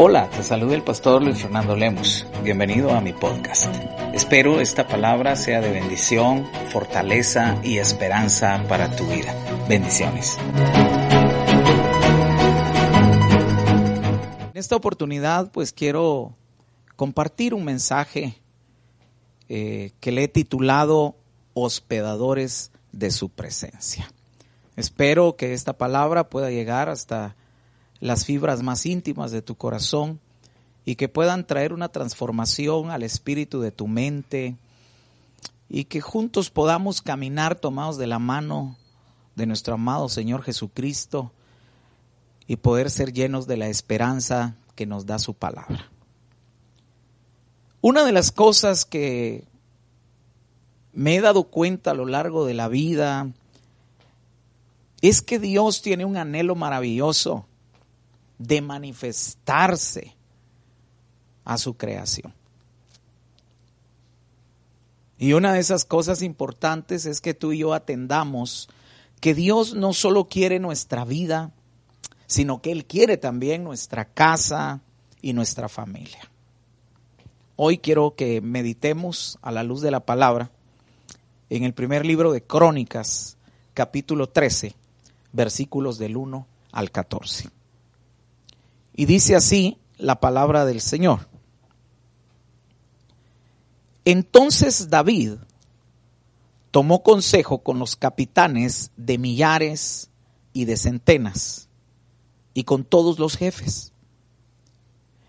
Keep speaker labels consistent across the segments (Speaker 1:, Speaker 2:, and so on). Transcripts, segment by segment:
Speaker 1: Hola, te saluda el pastor Luis Fernando Lemos. Bienvenido a mi podcast. Espero esta palabra sea de bendición, fortaleza y esperanza para tu vida. Bendiciones. En esta oportunidad pues quiero compartir un mensaje eh, que le he titulado Hospedadores de su presencia. Espero que esta palabra pueda llegar hasta las fibras más íntimas de tu corazón y que puedan traer una transformación al espíritu de tu mente y que juntos podamos caminar tomados de la mano de nuestro amado Señor Jesucristo y poder ser llenos de la esperanza que nos da su palabra. Una de las cosas que me he dado cuenta a lo largo de la vida es que Dios tiene un anhelo maravilloso de manifestarse a su creación. Y una de esas cosas importantes es que tú y yo atendamos que Dios no solo quiere nuestra vida, sino que Él quiere también nuestra casa y nuestra familia. Hoy quiero que meditemos a la luz de la palabra en el primer libro de Crónicas, capítulo 13, versículos del 1 al 14. Y dice así la palabra del Señor. Entonces David tomó consejo con los capitanes de millares y de centenas y con todos los jefes.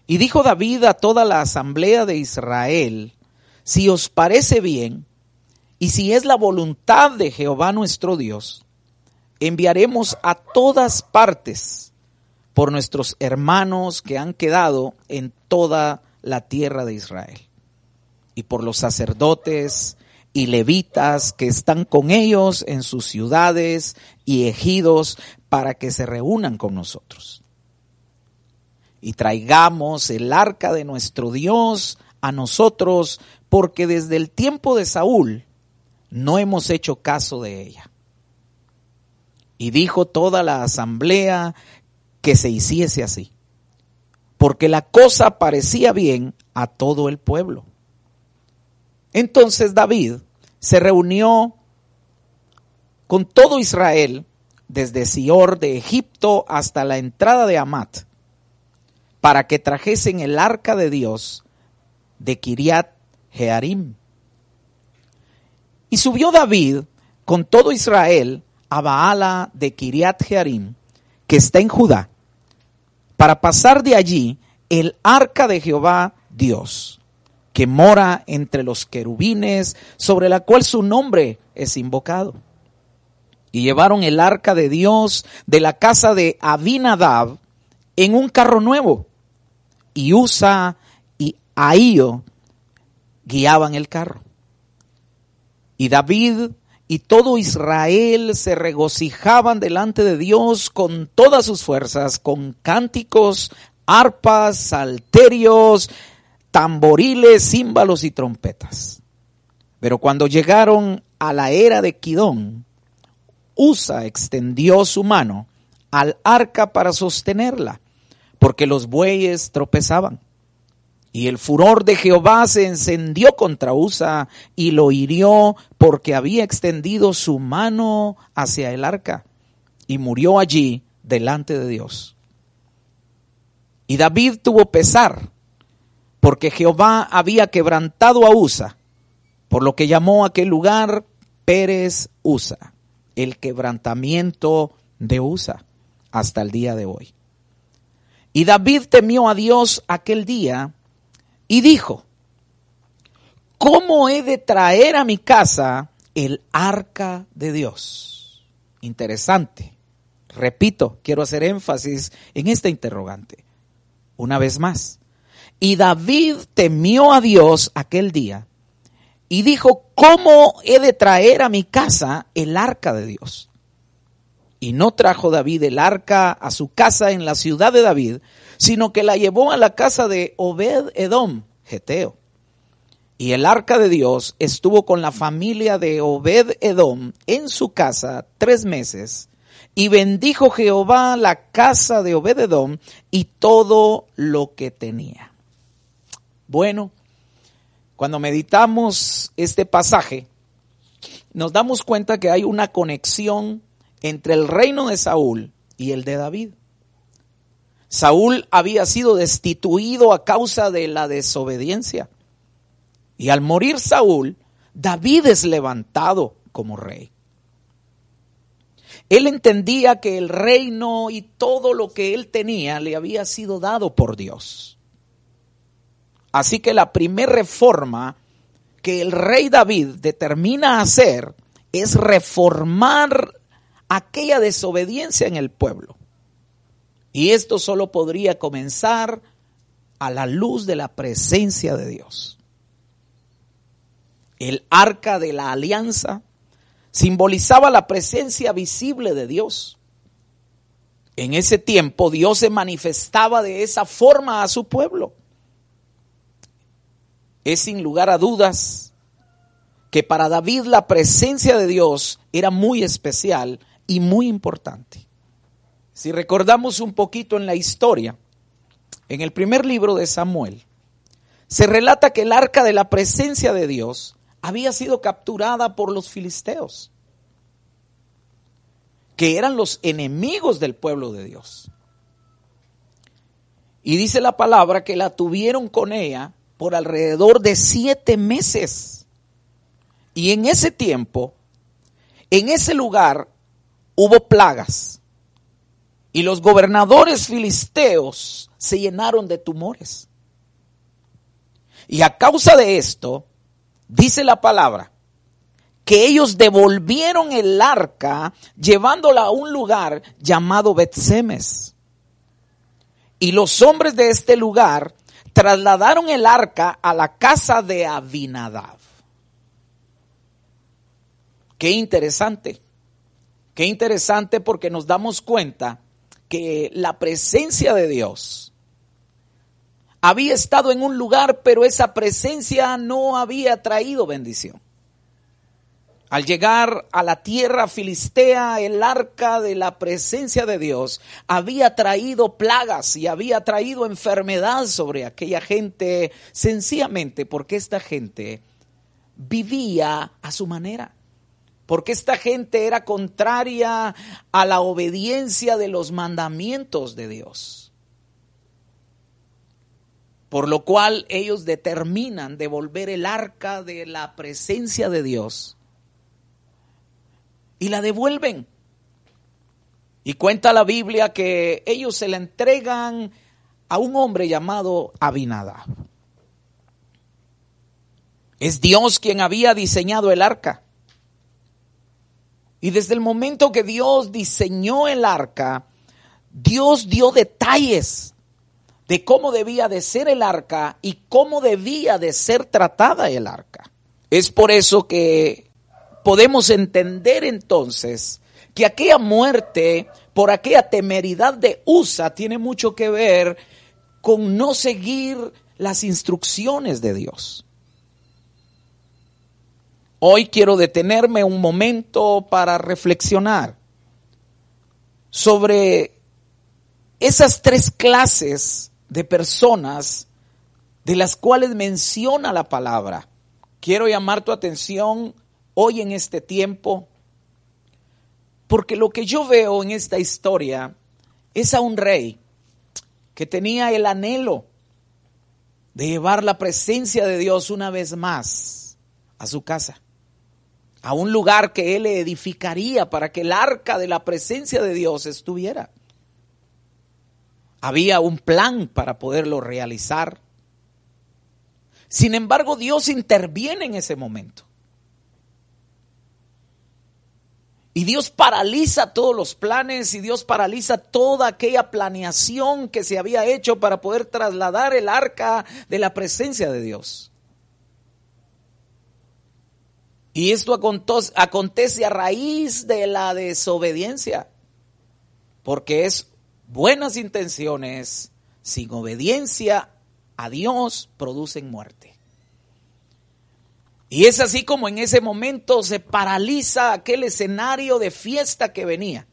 Speaker 1: Y dijo David a toda la asamblea de Israel, si os parece bien y si es la voluntad de Jehová nuestro Dios, enviaremos a todas partes por nuestros hermanos que han quedado en toda la tierra de Israel, y por los sacerdotes y levitas que están con ellos en sus ciudades y ejidos para que se reúnan con nosotros. Y traigamos el arca de nuestro Dios a nosotros, porque desde el tiempo de Saúl no hemos hecho caso de ella. Y dijo toda la asamblea que se hiciese así, porque la cosa parecía bien a todo el pueblo. Entonces David se reunió con todo Israel, desde Sior de Egipto hasta la entrada de Amat, para que trajesen el arca de Dios de Kiriat Jearim. Y subió David con todo Israel a Baala de Kiriat Jearim, que está en Judá, para pasar de allí el arca de Jehová Dios, que mora entre los querubines, sobre la cual su nombre es invocado. Y llevaron el arca de Dios de la casa de Abinadab en un carro nuevo. Y Usa y Ahío guiaban el carro. Y David y todo Israel se regocijaban delante de Dios con todas sus fuerzas, con cánticos, arpas, salterios, tamboriles, címbalos y trompetas. Pero cuando llegaron a la era de Kidón, Usa extendió su mano al arca para sostenerla, porque los bueyes tropezaban. Y el furor de Jehová se encendió contra Usa y lo hirió porque había extendido su mano hacia el arca y murió allí delante de Dios. Y David tuvo pesar porque Jehová había quebrantado a Usa, por lo que llamó aquel lugar Pérez Usa, el quebrantamiento de Usa, hasta el día de hoy. Y David temió a Dios aquel día y dijo, ¿cómo he de traer a mi casa el arca de Dios? Interesante. Repito, quiero hacer énfasis en esta interrogante. Una vez más. Y David temió a Dios aquel día y dijo, ¿cómo he de traer a mi casa el arca de Dios? Y no trajo David el arca a su casa en la ciudad de David, sino que la llevó a la casa de Obed Edom, Geteo. Y el arca de Dios estuvo con la familia de Obed Edom en su casa tres meses, Y bendijo Jehová la casa de Obededón y todo lo que tenía. Bueno, cuando meditamos este pasaje, nos damos cuenta que hay una conexión entre el reino de Saúl y el de David. Saúl había sido destituido a causa de la desobediencia. Y al morir Saúl, David es levantado como rey. Él entendía que el reino y todo lo que él tenía le había sido dado por Dios. Así que la primera reforma que el rey David determina hacer es reformar aquella desobediencia en el pueblo. Y esto solo podría comenzar a la luz de la presencia de Dios. El arca de la alianza simbolizaba la presencia visible de Dios. En ese tiempo Dios se manifestaba de esa forma a su pueblo. Es sin lugar a dudas que para David la presencia de Dios era muy especial y muy importante. Si recordamos un poquito en la historia, en el primer libro de Samuel, se relata que el arca de la presencia de Dios había sido capturada por los filisteos, que eran los enemigos del pueblo de Dios. Y dice la palabra que la tuvieron con ella por alrededor de siete meses. Y en ese tiempo, en ese lugar, hubo plagas. Y los gobernadores filisteos se llenaron de tumores. Y a causa de esto, dice la palabra, que ellos devolvieron el arca llevándola a un lugar llamado Betsemes. Y los hombres de este lugar trasladaron el arca a la casa de Abinadab. Qué interesante. Qué interesante porque nos damos cuenta que la presencia de Dios había estado en un lugar, pero esa presencia no había traído bendición. Al llegar a la tierra filistea, el arca de la presencia de Dios había traído plagas y había traído enfermedad sobre aquella gente, sencillamente porque esta gente vivía a su manera porque esta gente era contraria a la obediencia de los mandamientos de Dios. Por lo cual ellos determinan devolver el arca de la presencia de Dios y la devuelven. Y cuenta la Biblia que ellos se la entregan a un hombre llamado Abinadab. Es Dios quien había diseñado el arca. Y desde el momento que Dios diseñó el arca, Dios dio detalles de cómo debía de ser el arca y cómo debía de ser tratada el arca. Es por eso que podemos entender entonces que aquella muerte por aquella temeridad de USA tiene mucho que ver con no seguir las instrucciones de Dios. Hoy quiero detenerme un momento para reflexionar sobre esas tres clases de personas de las cuales menciona la palabra. Quiero llamar tu atención hoy en este tiempo, porque lo que yo veo en esta historia es a un rey que tenía el anhelo de llevar la presencia de Dios una vez más a su casa a un lugar que él edificaría para que el arca de la presencia de Dios estuviera. Había un plan para poderlo realizar. Sin embargo, Dios interviene en ese momento. Y Dios paraliza todos los planes y Dios paraliza toda aquella planeación que se había hecho para poder trasladar el arca de la presencia de Dios. Y esto acontece a raíz de la desobediencia, porque es buenas intenciones sin obediencia a Dios producen muerte. Y es así como en ese momento se paraliza aquel escenario de fiesta que venía.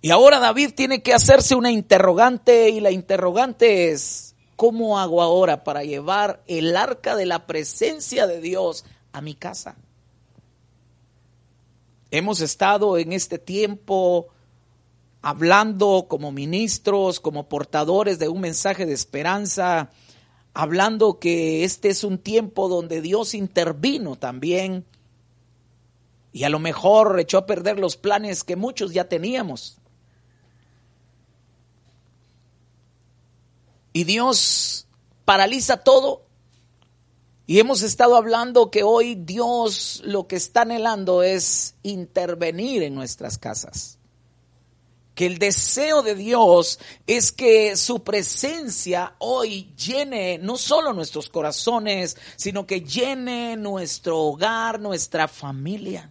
Speaker 1: Y ahora David tiene que hacerse una interrogante y la interrogante es, ¿cómo hago ahora para llevar el arca de la presencia de Dios a mi casa? Hemos estado en este tiempo hablando como ministros, como portadores de un mensaje de esperanza, hablando que este es un tiempo donde Dios intervino también y a lo mejor echó a perder los planes que muchos ya teníamos. Y Dios paraliza todo. Y hemos estado hablando que hoy Dios lo que está anhelando es intervenir en nuestras casas que el deseo de Dios es que su presencia hoy llene no solo nuestros corazones, sino que llene nuestro hogar, nuestra familia.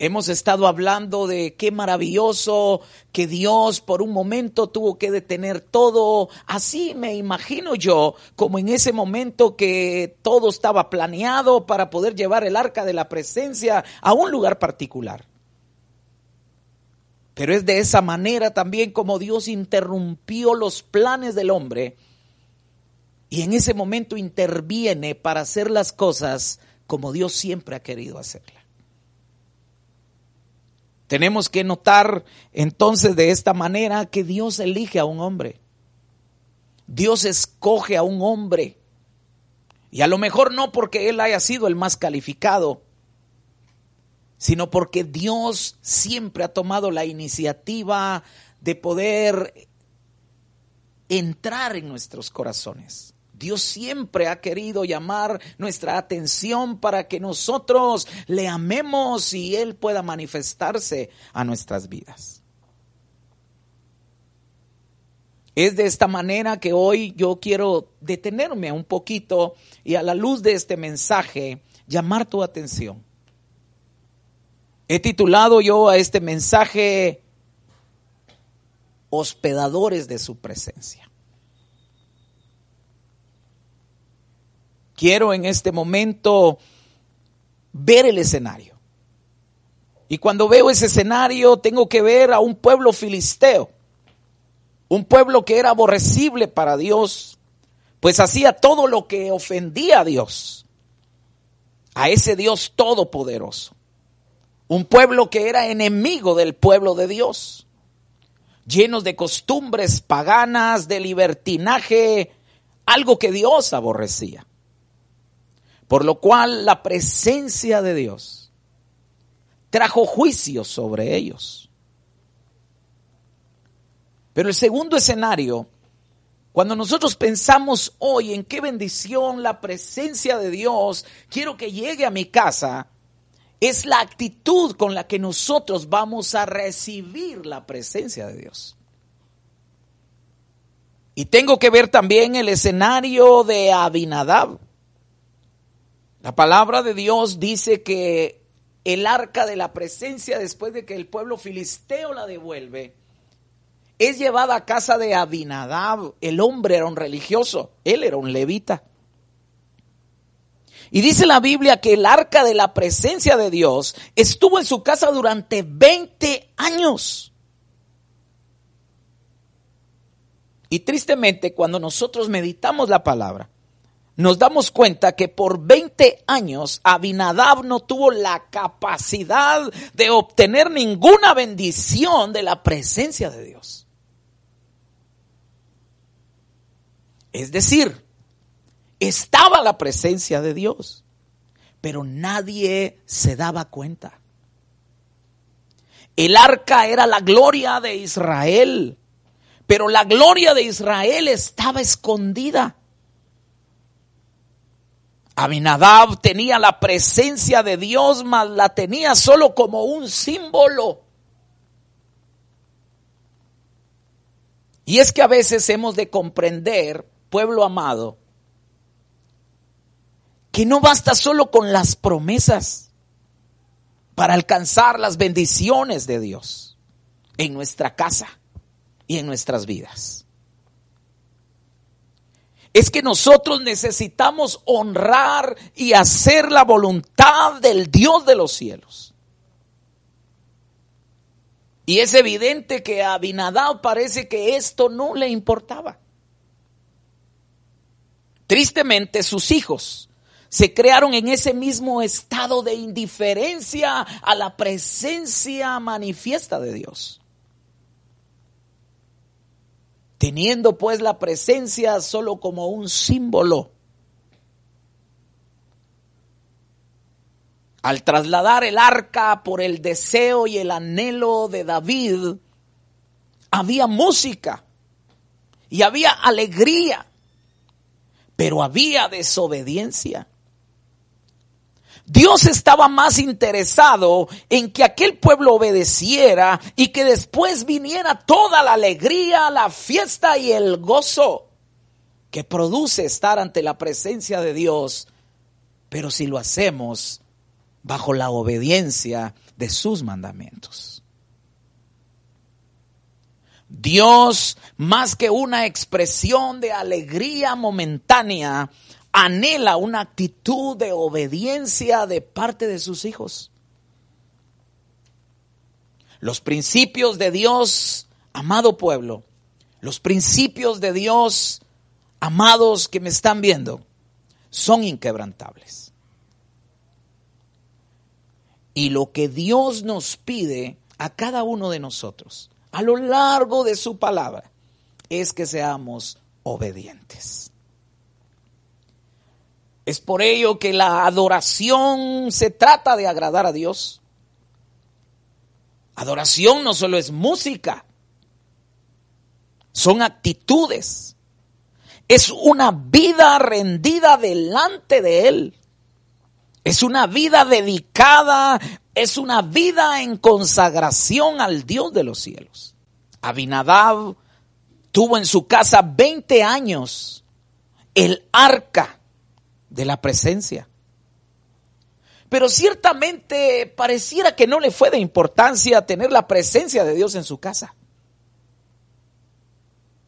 Speaker 1: Hemos estado hablando de qué maravilloso que Dios por un momento tuvo que detener todo. Así me imagino yo, como en ese momento que todo estaba planeado para poder llevar el arca de la presencia a un lugar particular. Pero es de esa manera también como Dios interrumpió los planes del hombre y en ese momento interviene para hacer las cosas como Dios siempre ha querido hacerlas. Tenemos que notar entonces de esta manera que Dios elige a un hombre. Dios escoge a un hombre. Y a lo mejor no porque él haya sido el más calificado, sino porque Dios siempre ha tomado la iniciativa de poder entrar en nuestros corazones. Dios siempre ha querido llamar nuestra atención para que nosotros le amemos y Él pueda manifestarse a nuestras vidas. Es de esta manera que hoy yo quiero detenerme un poquito y a la luz de este mensaje llamar tu atención He titulado yo a este mensaje Hospedadores de su presencia. Quiero en este momento ver el escenario. Y cuando veo ese escenario tengo que ver a un pueblo filisteo, un pueblo que era aborrecible para Dios, pues hacía todo lo que ofendía a Dios, a ese Dios todopoderoso. Un pueblo que era enemigo del pueblo de Dios, llenos de costumbres paganas, de libertinaje, algo que Dios aborrecía. Por lo cual la presencia de Dios trajo juicio sobre ellos. Pero el segundo escenario, cuando nosotros pensamos hoy en qué bendición la presencia de Dios quiero que llegue a mi casa, es la actitud con la que nosotros vamos a recibir la presencia de Dios. Y tengo que ver también el escenario de Abinadab. La palabra de Dios dice que el arca de la presencia, después de que el pueblo filisteo la devuelve, es llevada a casa de Abinadab. El hombre era un religioso, él era un levita. Y dice la Biblia que el arca de la presencia de Dios estuvo en su casa durante 20 años. Y tristemente cuando nosotros meditamos la palabra, nos damos cuenta que por 20 años Abinadab no tuvo la capacidad de obtener ninguna bendición de la presencia de Dios. Es decir, estaba la presencia de Dios, pero nadie se daba cuenta. El arca era la gloria de Israel, pero la gloria de Israel estaba escondida. Abinadab tenía la presencia de Dios, mas la tenía solo como un símbolo. Y es que a veces hemos de comprender, pueblo amado, que no basta solo con las promesas para alcanzar las bendiciones de Dios en nuestra casa y en nuestras vidas. Es que nosotros necesitamos honrar y hacer la voluntad del Dios de los cielos. Y es evidente que a Abinadab parece que esto no le importaba. Tristemente, sus hijos se crearon en ese mismo estado de indiferencia a la presencia manifiesta de Dios. Teniendo pues la presencia solo como un símbolo Al trasladar el arca por el deseo y el anhelo de David, había música y había alegría, pero había desobediencia. Dios estaba más interesado en que aquel pueblo obedeciera y que después viniera toda la alegría, la fiesta y el gozo que produce estar ante la presencia de Dios. Pero si lo hacemos bajo la obediencia de sus mandamientos. Dios, más que una expresión de alegría momentánea, anhela una actitud de obediencia de parte de sus hijos. Los principios de Dios, amado pueblo, los principios de Dios, amados que me están viendo, son inquebrantables. Y lo que Dios nos pide a cada uno de nosotros a lo largo de su palabra es que seamos obedientes. Es por ello que la adoración se trata de agradar a Dios. Adoración no solo es música, son actitudes. Es una vida rendida delante de Él. Es una vida dedicada, es una vida en consagración al Dios de los cielos. Abinadab tuvo en su casa 20 años el arca de la presencia. Pero ciertamente pareciera que no le fue de importancia tener la presencia de Dios en su casa.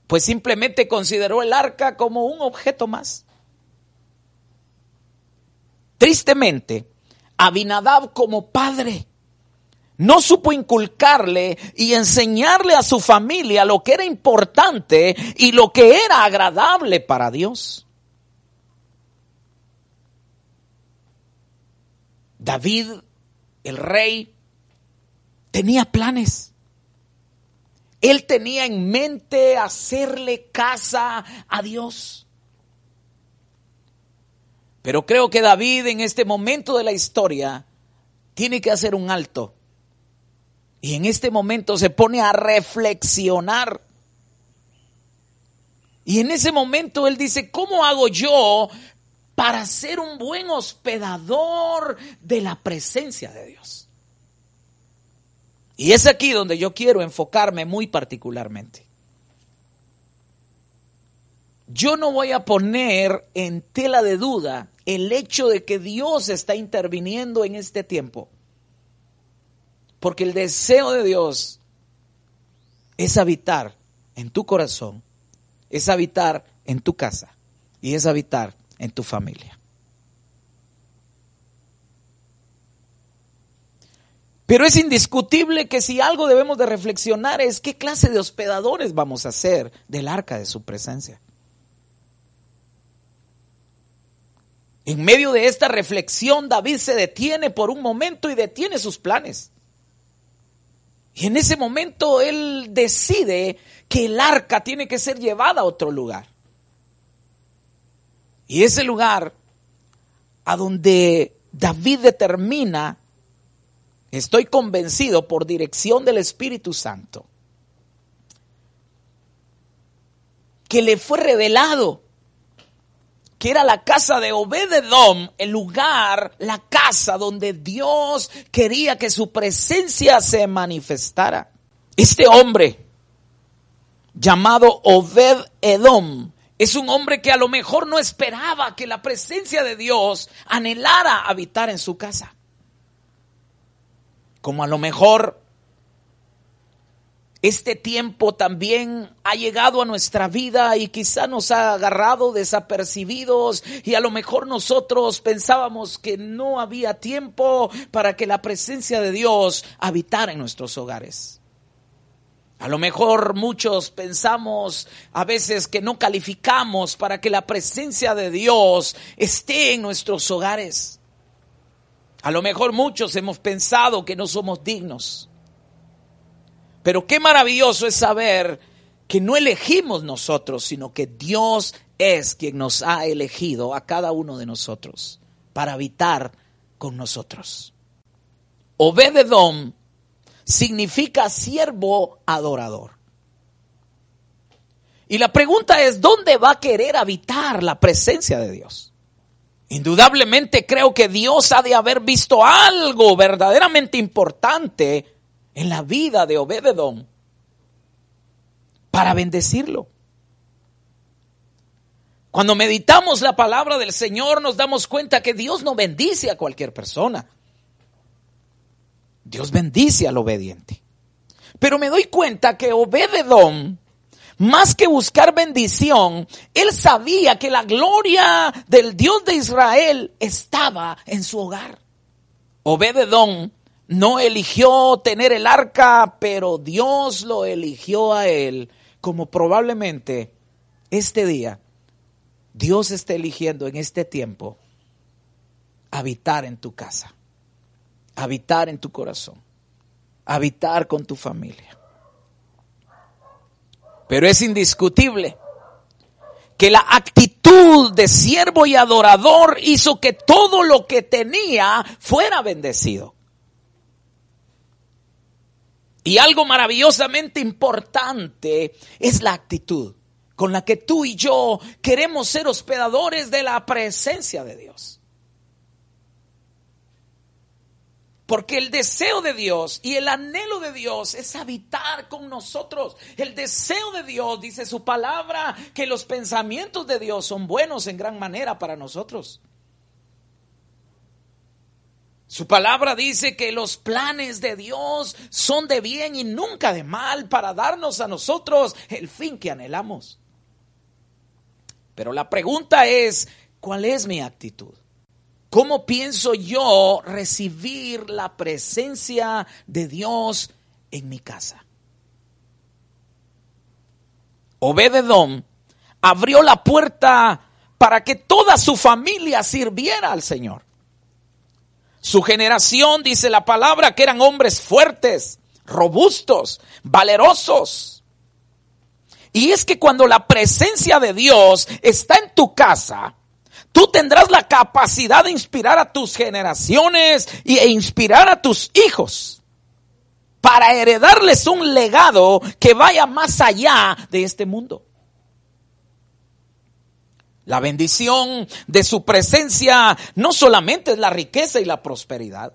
Speaker 1: Pues simplemente consideró el arca como un objeto más. Tristemente, Abinadab como padre no supo inculcarle y enseñarle a su familia lo que era importante y lo que era agradable para Dios. David, el rey, tenía planes. Él tenía en mente hacerle casa a Dios. Pero creo que David en este momento de la historia tiene que hacer un alto. Y en este momento se pone a reflexionar. Y en ese momento él dice, ¿cómo hago yo para ser un buen hospedador de la presencia de Dios? Y es aquí donde yo quiero enfocarme muy particularmente yo no voy a poner en tela de duda el hecho de que Dios está interviniendo en este tiempo. Porque el deseo de Dios es habitar en tu corazón, es habitar en tu casa y es habitar en tu familia. Pero es indiscutible que si algo debemos de reflexionar es qué clase de hospedadores vamos a ser del arca de su presencia. En medio de esta reflexión, David se detiene por un momento y detiene sus planes. Y en ese momento él decide que el arca tiene que ser llevada a otro lugar. Y ese lugar a donde David determina, estoy convencido por dirección del Espíritu Santo, que le fue revelado que era la casa de Obededom, el lugar, la casa donde Dios quería que su presencia se manifestara. Este hombre, llamado Obed-Edom, es un hombre que a lo mejor no esperaba que la presencia de Dios anhelara habitar en su casa. Como a lo mejor este tiempo también ha llegado a nuestra vida y quizá nos ha agarrado desapercibidos y a lo mejor nosotros pensábamos que no había tiempo para que la presencia de Dios habitara en nuestros hogares. A lo mejor muchos pensamos a veces que no calificamos para que la presencia de Dios esté en nuestros hogares. A lo mejor muchos hemos pensado que no somos dignos. Pero qué maravilloso es saber que no elegimos nosotros, sino que Dios es quien nos ha elegido a cada uno de nosotros para habitar con nosotros. Obededom significa siervo adorador. Y la pregunta es, ¿dónde va a querer habitar la presencia de Dios? Indudablemente creo que Dios ha de haber visto algo verdaderamente importante en la vida de Obededón para bendecirlo. Cuando meditamos la palabra del Señor nos damos cuenta que Dios no bendice a cualquier persona. Dios bendice al obediente. Pero me doy cuenta que Obededón, más que buscar bendición, él sabía que la gloria del Dios de Israel estaba en su hogar. Obededón no eligió tener el arca, pero Dios lo eligió a él, como probablemente este día Dios está eligiendo en este tiempo habitar en tu casa habitar en tu corazón, habitar con tu familia. Pero es indiscutible que la actitud de siervo y adorador hizo que todo lo que tenía fuera bendecido. Y algo maravillosamente importante es la actitud con la que tú y yo queremos ser hospedadores de la presencia de Dios. Porque el deseo de Dios y el anhelo de Dios es habitar con nosotros. El deseo de Dios, dice su palabra, que los pensamientos de Dios son buenos en gran manera para nosotros. Su palabra dice que los planes de Dios son de bien y nunca de mal para darnos a nosotros el fin que anhelamos. Pero la pregunta es, ¿cuál es mi actitud? ¿Cómo pienso yo recibir la presencia de Dios en mi casa? Obededón abrió la puerta para que toda su familia sirviera al Señor. Su generación, dice la palabra, que eran hombres fuertes, robustos, valerosos. Y es que cuando la presencia de Dios está en tu casa, Tú tendrás la capacidad de inspirar a tus generaciones e inspirar a tus hijos para heredarles un legado que vaya más allá de este mundo. La bendición de su presencia no solamente es la riqueza y la prosperidad.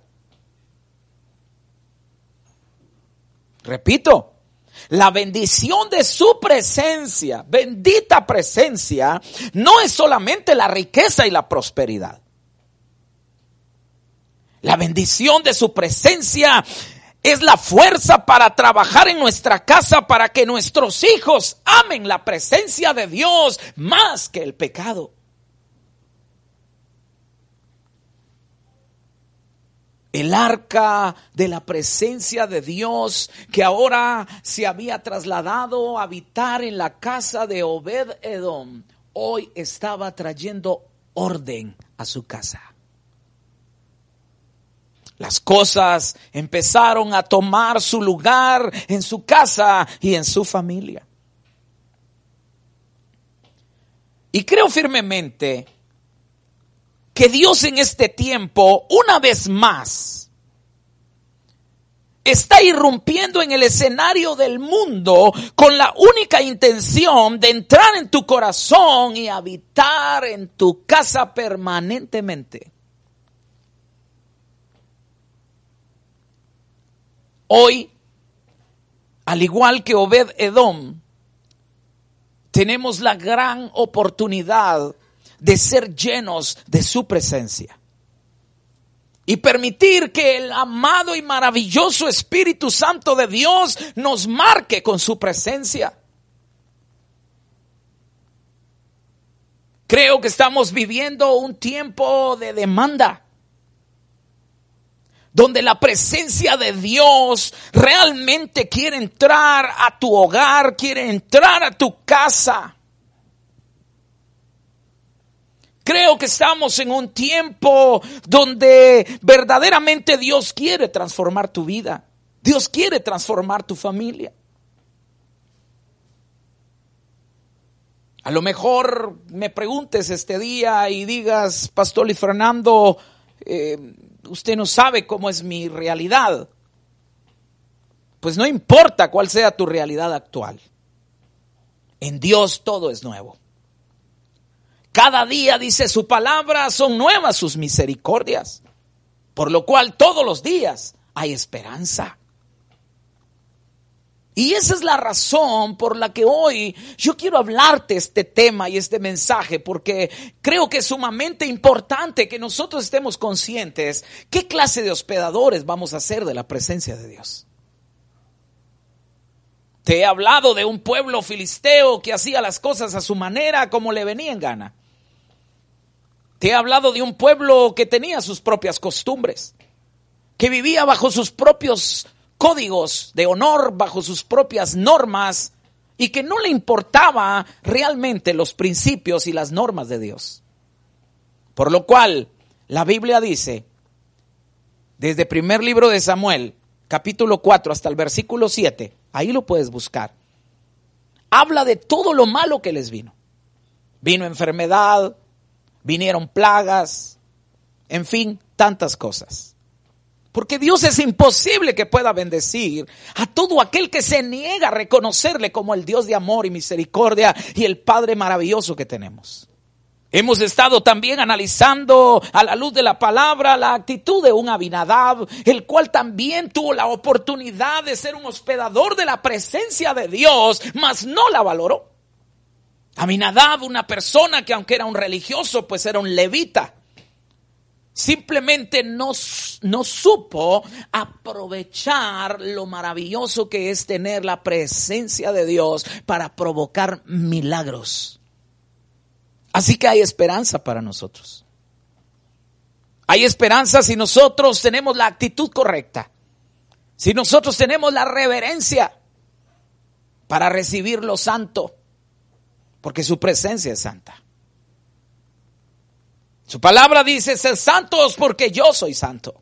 Speaker 1: Repito, la bendición de su presencia, bendita presencia, no es solamente la riqueza y la prosperidad. La bendición de su presencia es la fuerza para trabajar en nuestra casa para que nuestros hijos amen la presencia de Dios más que el pecado. El arca de la presencia de Dios que ahora se había trasladado a habitar en la casa de Obed Edom, hoy estaba trayendo orden a su casa. Las cosas empezaron a tomar su lugar en su casa y en su familia. Y creo firmemente que Dios en este tiempo, una vez más, está irrumpiendo en el escenario del mundo con la única intención de entrar en tu corazón y habitar en tu casa permanentemente. Hoy, al igual que Obed Edom, tenemos la gran oportunidad de ser llenos de su presencia. Y permitir que el amado y maravilloso Espíritu Santo de Dios nos marque con su presencia. Creo que estamos viviendo un tiempo de demanda, donde la presencia de Dios realmente quiere entrar a tu hogar, quiere entrar a tu casa. Creo que estamos en un tiempo donde verdaderamente Dios quiere transformar tu vida. Dios quiere transformar tu familia. A lo mejor me preguntes este día y digas, Pastor y Fernando, eh, usted no sabe cómo es mi realidad. Pues no importa cuál sea tu realidad actual. En Dios todo es nuevo. Cada día, dice su palabra, son nuevas sus misericordias. Por lo cual todos los días hay esperanza. Y esa es la razón por la que hoy yo quiero hablarte este tema y este mensaje, porque creo que es sumamente importante que nosotros estemos conscientes qué clase de hospedadores vamos a ser de la presencia de Dios. Te he hablado de un pueblo filisteo que hacía las cosas a su manera como le venía en gana. He hablado de un pueblo que tenía sus propias costumbres, que vivía bajo sus propios códigos de honor, bajo sus propias normas y que no le importaba realmente los principios y las normas de Dios. Por lo cual, la Biblia dice, desde el primer libro de Samuel, capítulo 4 hasta el versículo 7, ahí lo puedes buscar, habla de todo lo malo que les vino. Vino enfermedad, vinieron plagas, en fin, tantas cosas. Porque Dios es imposible que pueda bendecir a todo aquel que se niega a reconocerle como el Dios de amor y misericordia y el Padre maravilloso que tenemos. Hemos estado también analizando a la luz de la palabra la actitud de un Abinadab, el cual también tuvo la oportunidad de ser un hospedador de la presencia de Dios, mas no la valoró. Abinadab, una persona que aunque era un religioso, pues era un levita simplemente no, no, supo aprovechar lo maravilloso que es tener la presencia de Dios para provocar milagros. Así que hay esperanza para nosotros. Hay esperanza si nosotros tenemos la actitud correcta, si nosotros tenemos la reverencia para recibir lo santo, porque su presencia es santa. Su palabra dice, ser santos porque yo soy santo.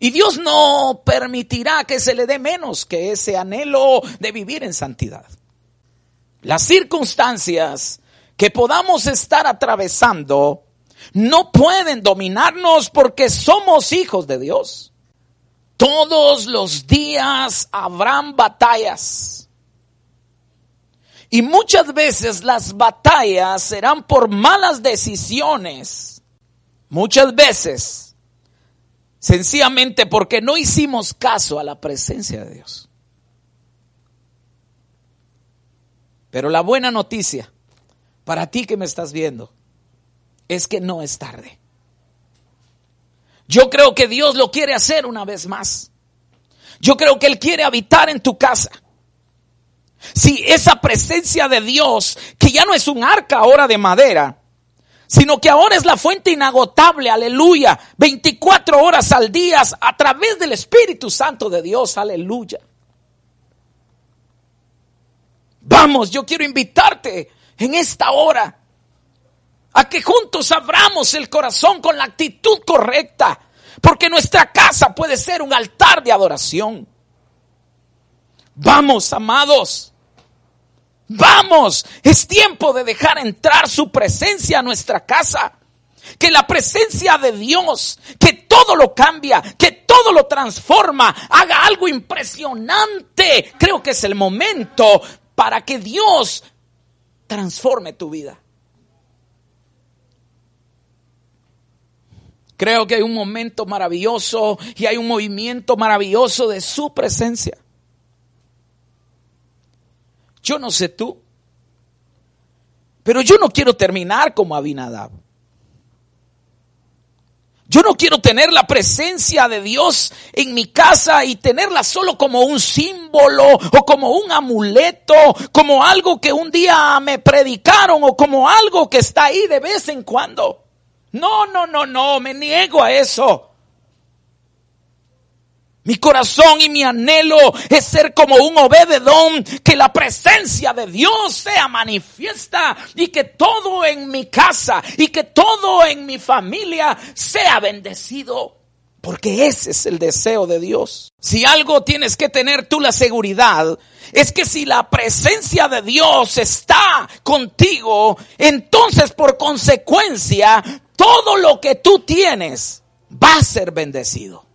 Speaker 1: Y Dios no permitirá que se le dé menos que ese anhelo de vivir en santidad. Las circunstancias que podamos estar atravesando no pueden dominarnos porque somos hijos de Dios. Todos los días habrán batallas. Y muchas veces las batallas serán por malas decisiones. Muchas veces, sencillamente porque no hicimos caso a la presencia de Dios. Pero la buena noticia para ti que me estás viendo es que no es tarde. Yo creo que Dios lo quiere hacer una vez más. Yo creo que Él quiere habitar en tu casa. Si esa presencia de Dios, que ya no es un arca ahora de madera, sino que ahora es la fuente inagotable, aleluya, 24 horas al día a través del Espíritu Santo de Dios, aleluya. Vamos, yo quiero invitarte en esta hora a que juntos abramos el corazón con la actitud correcta, porque nuestra casa puede ser un altar de adoración. Vamos, amados. Vamos, es tiempo de dejar entrar su presencia a nuestra casa. Que la presencia de Dios, que todo lo cambia, que todo lo transforma, haga algo impresionante. Creo que es el momento para que Dios transforme tu vida. Creo que hay un momento maravilloso y hay un movimiento maravilloso de su presencia. Yo no sé tú, pero yo no quiero terminar como Abinadab. Yo no quiero tener la presencia de Dios en mi casa y tenerla solo como un símbolo o como un amuleto, como algo que un día me predicaron o como algo que está ahí de vez en cuando. No, no, no, no, me niego a eso. Mi corazón y mi anhelo es ser como un obededón, que la presencia de Dios sea manifiesta y que todo en mi casa y que todo en mi familia sea bendecido. Porque ese es el deseo de Dios. Si algo tienes que tener tú la seguridad, es que si la presencia de Dios está contigo, entonces por consecuencia, todo lo que tú tienes va a ser bendecido.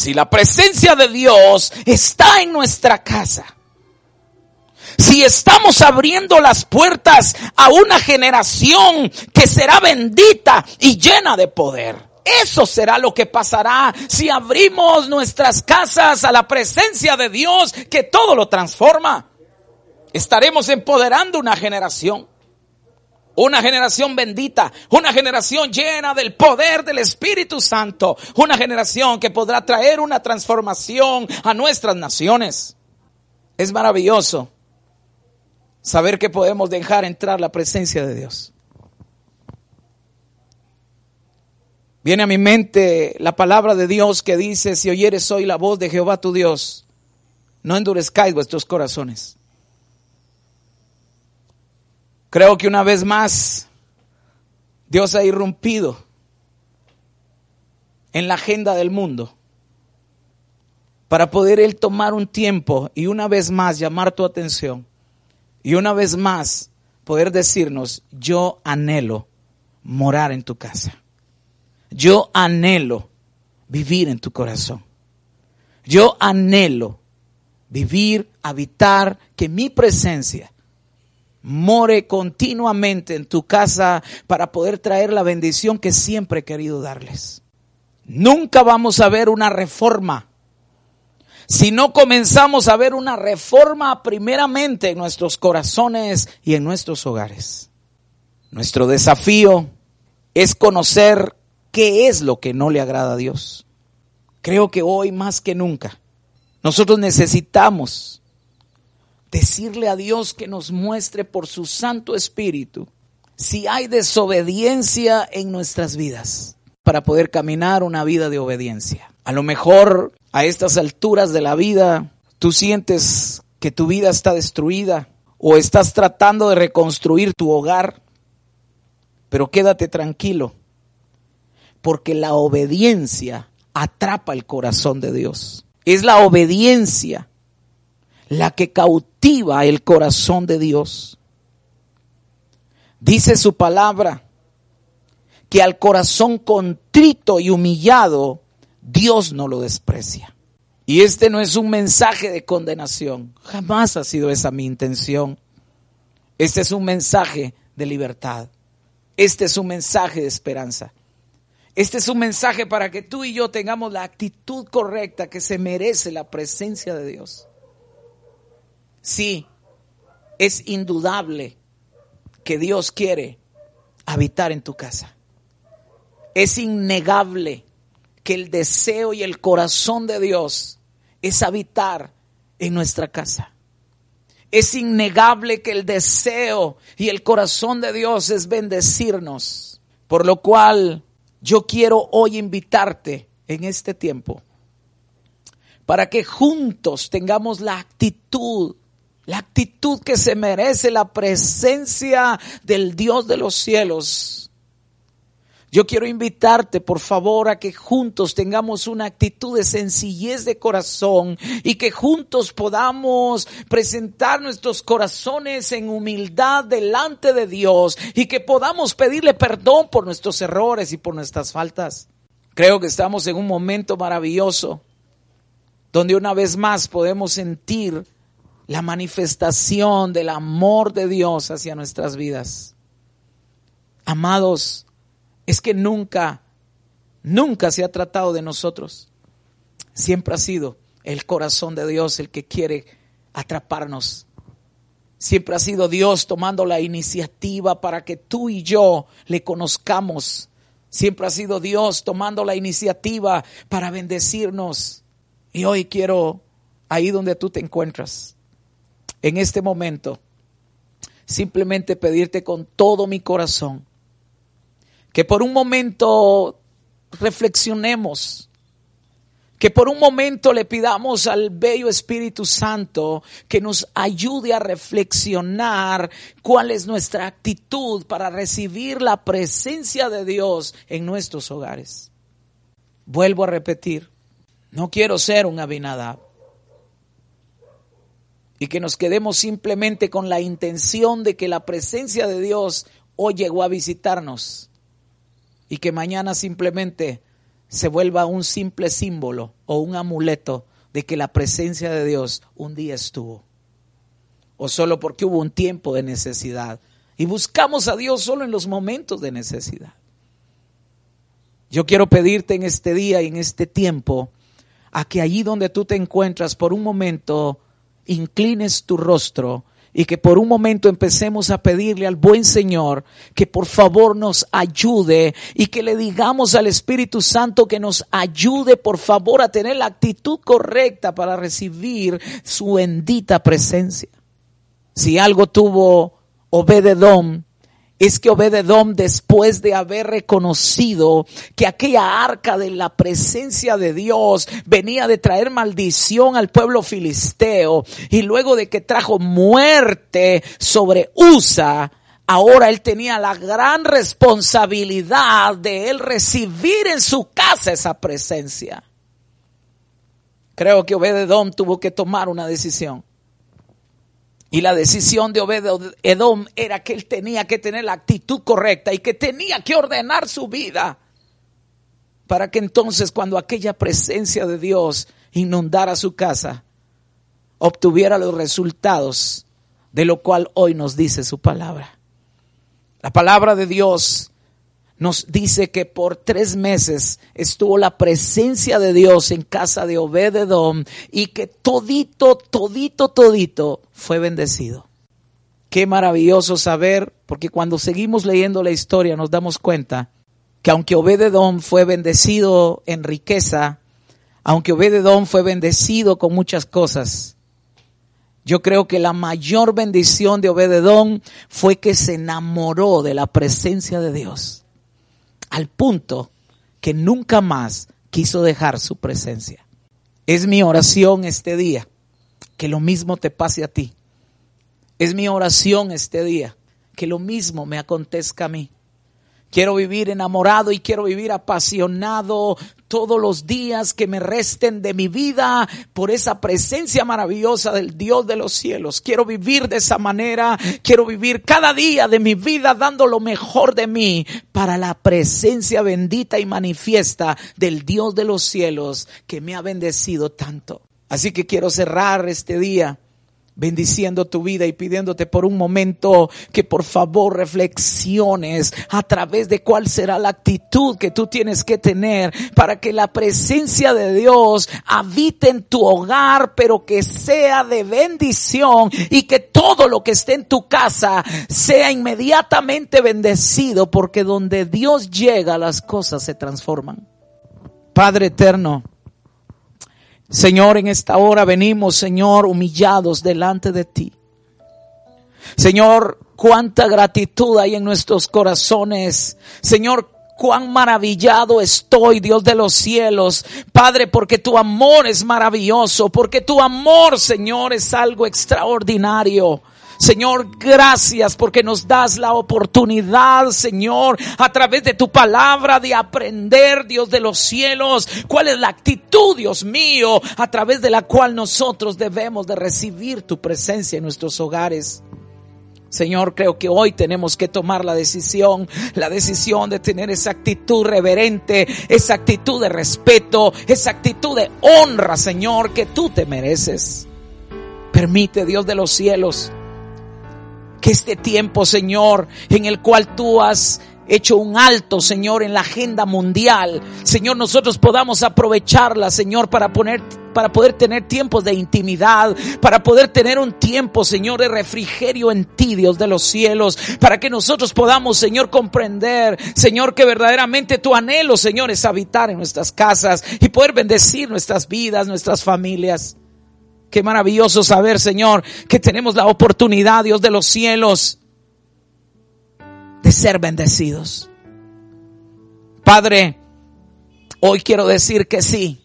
Speaker 1: Si la presencia de Dios está en nuestra casa, si estamos abriendo las puertas a una generación que será bendita y llena de poder. Eso será lo que pasará si abrimos nuestras casas a la presencia de Dios que todo lo transforma. Estaremos empoderando una generación. Una generación bendita, una generación llena del poder del Espíritu Santo, una generación que podrá traer una transformación a nuestras naciones. Es maravilloso saber que podemos dejar entrar la presencia de Dios. Viene a mi mente la palabra de Dios que dice, si oyeres hoy la voz de Jehová tu Dios, no endurezcáis vuestros corazones. Creo que una vez más Dios ha irrumpido en la agenda del mundo para poder Él tomar un tiempo y una vez más llamar tu atención y una vez más poder decirnos, yo anhelo morar en tu casa. Yo anhelo vivir en tu corazón. Yo anhelo vivir, habitar, que mi presencia more continuamente en tu casa para poder traer la bendición que siempre he querido darles. Nunca vamos a ver una reforma si no comenzamos a ver una reforma primeramente en nuestros corazones y en nuestros hogares. Nuestro desafío es conocer qué es lo que no le agrada a Dios. Creo que hoy más que nunca nosotros necesitamos decirle a Dios que nos muestre por su Santo Espíritu si hay desobediencia en nuestras vidas para poder caminar una vida de obediencia. A lo mejor a estas alturas de la vida tú sientes que tu vida está destruida o estás tratando de reconstruir tu hogar, pero quédate tranquilo, porque la obediencia atrapa el corazón de Dios. Es la obediencia la que cautiva el corazón de Dios. Dice su palabra que al corazón contrito y humillado Dios no lo desprecia. Y este no es un mensaje de condenación, jamás ha sido esa mi intención. Este es un mensaje de libertad. Este es un mensaje de esperanza. Este es un mensaje para que tú y yo tengamos la actitud correcta que se merece la presencia de Dios. Sí, es indudable que Dios quiere habitar en tu casa. Es innegable que el deseo y el corazón de Dios es habitar en nuestra casa. Es innegable que el deseo y el corazón de Dios es bendecirnos. Por lo cual yo quiero hoy invitarte en este tiempo para que juntos tengamos la actitud la actitud que se merece la presencia del Dios de los cielos. Yo quiero invitarte, por favor, a que juntos tengamos una actitud de sencillez de corazón y que juntos podamos presentar nuestros corazones en humildad delante de Dios y que podamos pedirle perdón por nuestros errores y por nuestras faltas. Creo que estamos en un momento maravilloso donde una vez más podemos sentir la manifestación del amor de Dios hacia nuestras vidas. Amados, es que nunca, nunca se ha tratado de nosotros. Siempre ha sido el corazón de Dios el que quiere atraparnos. Siempre ha sido Dios tomando la iniciativa para que tú y yo le conozcamos. Siempre ha sido Dios tomando la iniciativa para bendecirnos. Y hoy quiero, ahí donde tú te encuentras, en este momento simplemente pedirte con todo mi corazón que por un momento reflexionemos que por un momento le pidamos al bello Espíritu Santo que nos ayude a reflexionar cuál es nuestra actitud para recibir la presencia de Dios en nuestros hogares. Vuelvo a repetir, no quiero ser un Abinadab. Y que nos quedemos simplemente con la intención de que la presencia de Dios hoy llegó a visitarnos y que mañana simplemente se vuelva un simple símbolo o un amuleto de que la presencia de Dios un día estuvo. O solo porque hubo un tiempo de necesidad. Y buscamos a Dios solo en los momentos de necesidad. Yo quiero pedirte en este día y en este tiempo a que allí donde tú te encuentras por un momento inclines tu rostro y que por un momento empecemos a pedirle al buen Señor que por favor nos ayude y que le digamos al Espíritu Santo que nos ayude por favor a tener la actitud correcta para recibir su bendita presencia. Si algo tuvo Obededón es que Obededom, después de haber reconocido que aquella arca de la presencia de Dios venía de traer maldición al pueblo filisteo y luego de que trajo muerte sobre Usa, ahora él tenía la gran responsabilidad de él recibir en su casa esa presencia. Creo que Obededom tuvo que tomar una decisión. Y la decisión de Obed Edom era que él tenía que tener la actitud correcta y que tenía que ordenar su vida para que entonces cuando aquella presencia de Dios inundara su casa, obtuviera los resultados de lo cual hoy nos dice su palabra. La palabra de Dios nos dice que por tres meses estuvo la presencia de Dios en casa de Obededom y que todito, todito, todito fue bendecido. Qué maravilloso saber, porque cuando seguimos leyendo la historia nos damos cuenta que aunque Obededom fue bendecido en riqueza, aunque Obededom fue bendecido con muchas cosas, yo creo que la mayor bendición de Obededom fue que se enamoró de la presencia de Dios al punto que nunca más quiso dejar su presencia. Es mi oración este día que lo mismo te pase a ti. Es mi oración este día que lo mismo me acontezca a mí. Quiero vivir enamorado y quiero vivir apasionado todos los días que me resten de mi vida por esa presencia maravillosa del Dios de los cielos. Quiero vivir de esa manera. Quiero vivir cada día de mi vida dando lo mejor de mí para la presencia bendita y manifiesta del Dios de los cielos que me ha bendecido tanto. Así que quiero cerrar este día bendiciendo tu vida y pidiéndote por un momento que por favor reflexiones a través de cuál será la actitud que tú tienes que tener para que la presencia de Dios habite en tu hogar, pero que sea de bendición y que todo lo que esté en tu casa sea inmediatamente bendecido, porque donde Dios llega las cosas se transforman. Padre eterno, Señor, en esta hora venimos, Señor, humillados delante de ti. Señor, cuánta gratitud hay en nuestros corazones. Señor, cuán maravillado estoy, Dios de los cielos. Padre, porque tu amor es maravilloso, porque tu amor, Señor, es algo extraordinario. Señor, gracias porque nos das la oportunidad, Señor, a través de tu palabra de aprender, Dios de los cielos, cuál es la actitud, Dios mío, a través de la cual nosotros debemos de recibir tu presencia en nuestros hogares. Señor, creo que hoy tenemos que tomar la decisión, la decisión de tener esa actitud reverente, esa actitud de respeto, esa actitud de honra, Señor, que tú te mereces. Permite, Dios de los cielos, que este tiempo, Señor, en el cual tú has hecho un alto, Señor, en la agenda mundial. Señor, nosotros podamos aprovecharla, Señor, para poner para poder tener tiempos de intimidad, para poder tener un tiempo, Señor, de refrigerio en ti, Dios de los cielos, para que nosotros podamos, Señor, comprender, Señor, que verdaderamente tu anhelo, Señor, es habitar en nuestras casas y poder bendecir nuestras vidas, nuestras familias. Qué maravilloso saber, Señor, que tenemos la oportunidad, Dios de los cielos, de ser bendecidos. Padre, hoy quiero decir que sí.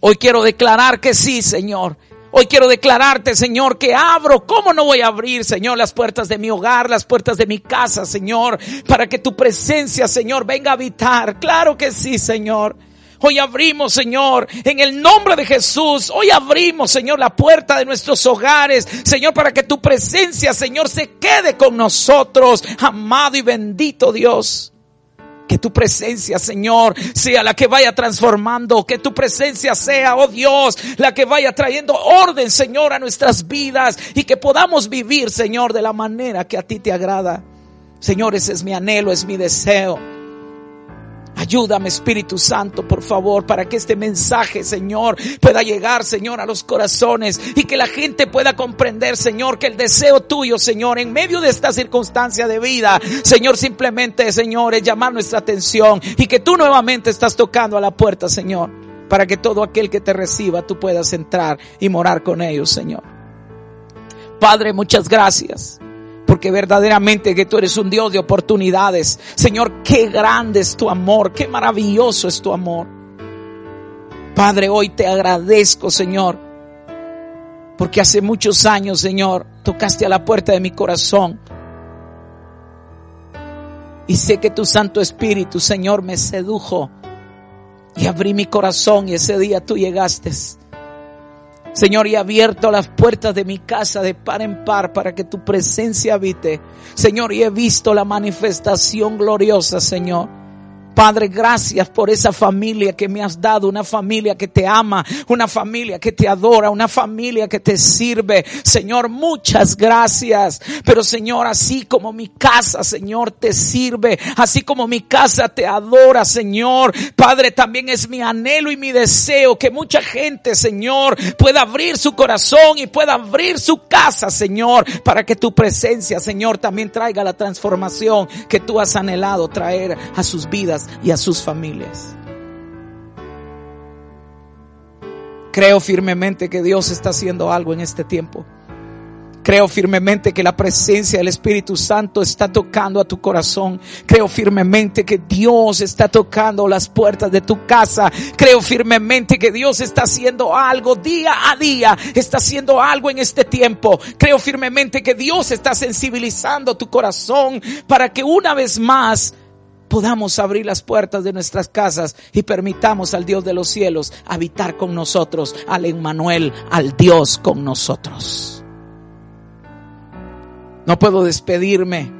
Speaker 1: Hoy quiero declarar que sí, Señor. Hoy quiero declararte, Señor, que abro. ¿Cómo no voy a abrir, Señor, las puertas de mi hogar, las puertas de mi casa, Señor, para que tu presencia, Señor, venga a habitar? Claro que sí, Señor. Hoy abrimos, Señor, en el nombre de Jesús. Hoy abrimos, Señor, la puerta de nuestros hogares, Señor, para que tu presencia, Señor, se quede con nosotros, amado y bendito Dios. Que tu presencia, Señor, sea la que vaya transformando. Que tu presencia sea, oh Dios, la que vaya trayendo orden, Señor, a nuestras vidas. Y que podamos vivir, Señor, de la manera que a ti te agrada. Señor, ese es mi anhelo, es mi deseo. Ayúdame, Espíritu Santo, por favor, para que este mensaje, Señor, pueda llegar, Señor, a los corazones y que la gente pueda comprender, Señor, que el deseo tuyo, Señor, en medio de esta circunstancia de vida, Señor, simplemente, Señor, es llamar nuestra atención y que tú nuevamente estás tocando a la puerta, Señor, para que todo aquel que te reciba, tú puedas entrar y morar con ellos, Señor. Padre, muchas gracias porque verdaderamente que tú eres un Dios de oportunidades. Señor, qué grande es tu amor, qué maravilloso es tu amor. Padre, hoy te agradezco, Señor, porque hace muchos años, Señor, tocaste a la puerta de mi corazón. Y sé que tu Santo Espíritu, Señor, me sedujo y abrí mi corazón y ese día tú llegaste. Señor, y abierto las puertas de mi casa de par en par para que tu presencia habite. Señor, y he visto la manifestación gloriosa, Señor. Padre, gracias por esa familia que me has dado, una familia que te ama, una familia que te adora, una familia que te sirve. Señor, muchas gracias. Pero Señor, así como mi casa, Señor, te sirve, así como mi casa te adora, Señor. Padre, también es mi anhelo y mi deseo que mucha gente, Señor, pueda abrir su corazón y pueda abrir su casa, Señor, para que tu presencia, Señor, también traiga la transformación que tú has anhelado traer a sus y a sus familias. Creo firmemente que Dios está haciendo algo en este tiempo. Creo firmemente que la presencia del Espíritu Santo está tocando a tu corazón. Creo firmemente que Dios está tocando las puertas de tu casa. Creo firmemente que Dios está haciendo algo día a día. Está haciendo algo en este tiempo. Creo firmemente que Dios está sensibilizando tu corazón para que una vez más podamos abrir las puertas de nuestras casas y permitamos al Dios de los cielos habitar con nosotros, al Emmanuel, al Dios con nosotros. No puedo despedirme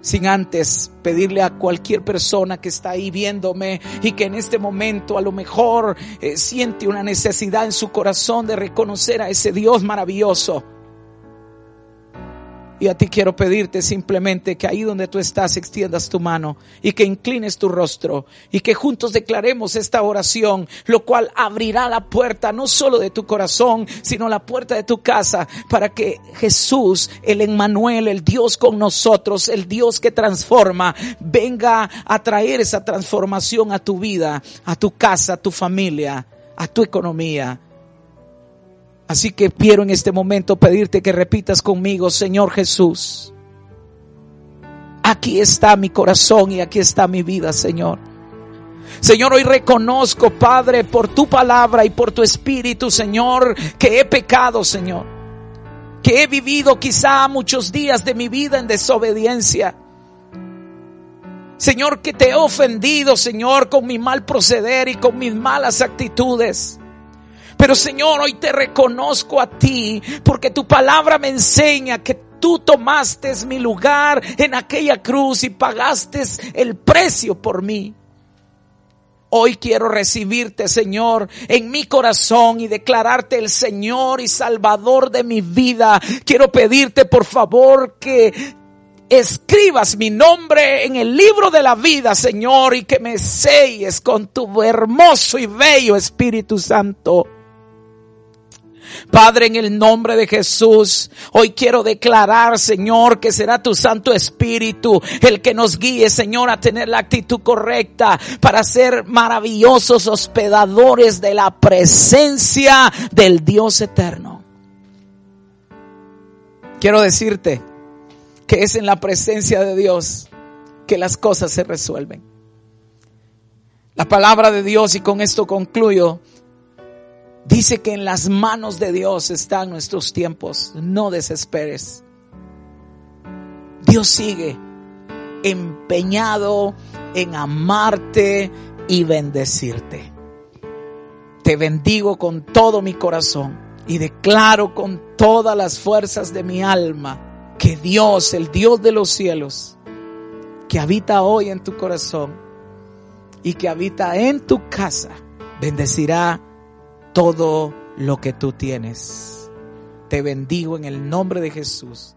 Speaker 1: sin antes pedirle a cualquier persona que está ahí viéndome y que en este momento a lo mejor eh, siente una necesidad en su corazón de reconocer a ese Dios maravilloso y a ti quiero pedirte simplemente que ahí donde tú estás extiendas tu mano y que inclines tu rostro y que juntos declaremos esta oración, lo cual abrirá la puerta no solo de tu corazón, sino la puerta de tu casa para que Jesús, el Emmanuel, el Dios con nosotros, el Dios que transforma, venga a traer esa transformación a tu vida, a tu casa, a tu familia, a tu economía Así que quiero en este momento pedirte que repitas conmigo, Señor Jesús, aquí está mi corazón y aquí está mi vida, Señor. Señor, hoy reconozco, Padre, por tu palabra y por tu espíritu, Señor, que he pecado, Señor. Que he vivido quizá muchos días de mi vida en desobediencia. Señor, que te he ofendido, Señor, con mi mal proceder y con mis malas actitudes. Pero Señor, hoy te reconozco a ti porque tu palabra me enseña que tú tomaste mi lugar en aquella cruz y pagaste el precio por mí. Hoy quiero recibirte, Señor, en mi corazón y declararte el Señor y Salvador de mi vida. Quiero pedirte, por favor, que escribas mi nombre en el libro de la vida, Señor, y que me selles con tu hermoso y bello Espíritu Santo. Padre, en el nombre de Jesús, hoy quiero declarar, Señor, que será tu Santo Espíritu el que nos guíe, Señor, a tener la actitud correcta para ser maravillosos hospedadores de la presencia del Dios eterno. Quiero decirte que es en la presencia de Dios que las cosas se resuelven. La palabra de Dios, y con esto concluyo, Dice que en las manos de Dios están nuestros tiempos. No desesperes. Dios sigue empeñado en amarte y bendecirte. Te bendigo con todo mi corazón y declaro con todas las fuerzas de mi alma que Dios, el Dios de los cielos, que habita hoy en tu corazón y que habita en tu casa, bendecirá todo lo que tú tienes. Te bendigo en el nombre de Jesús.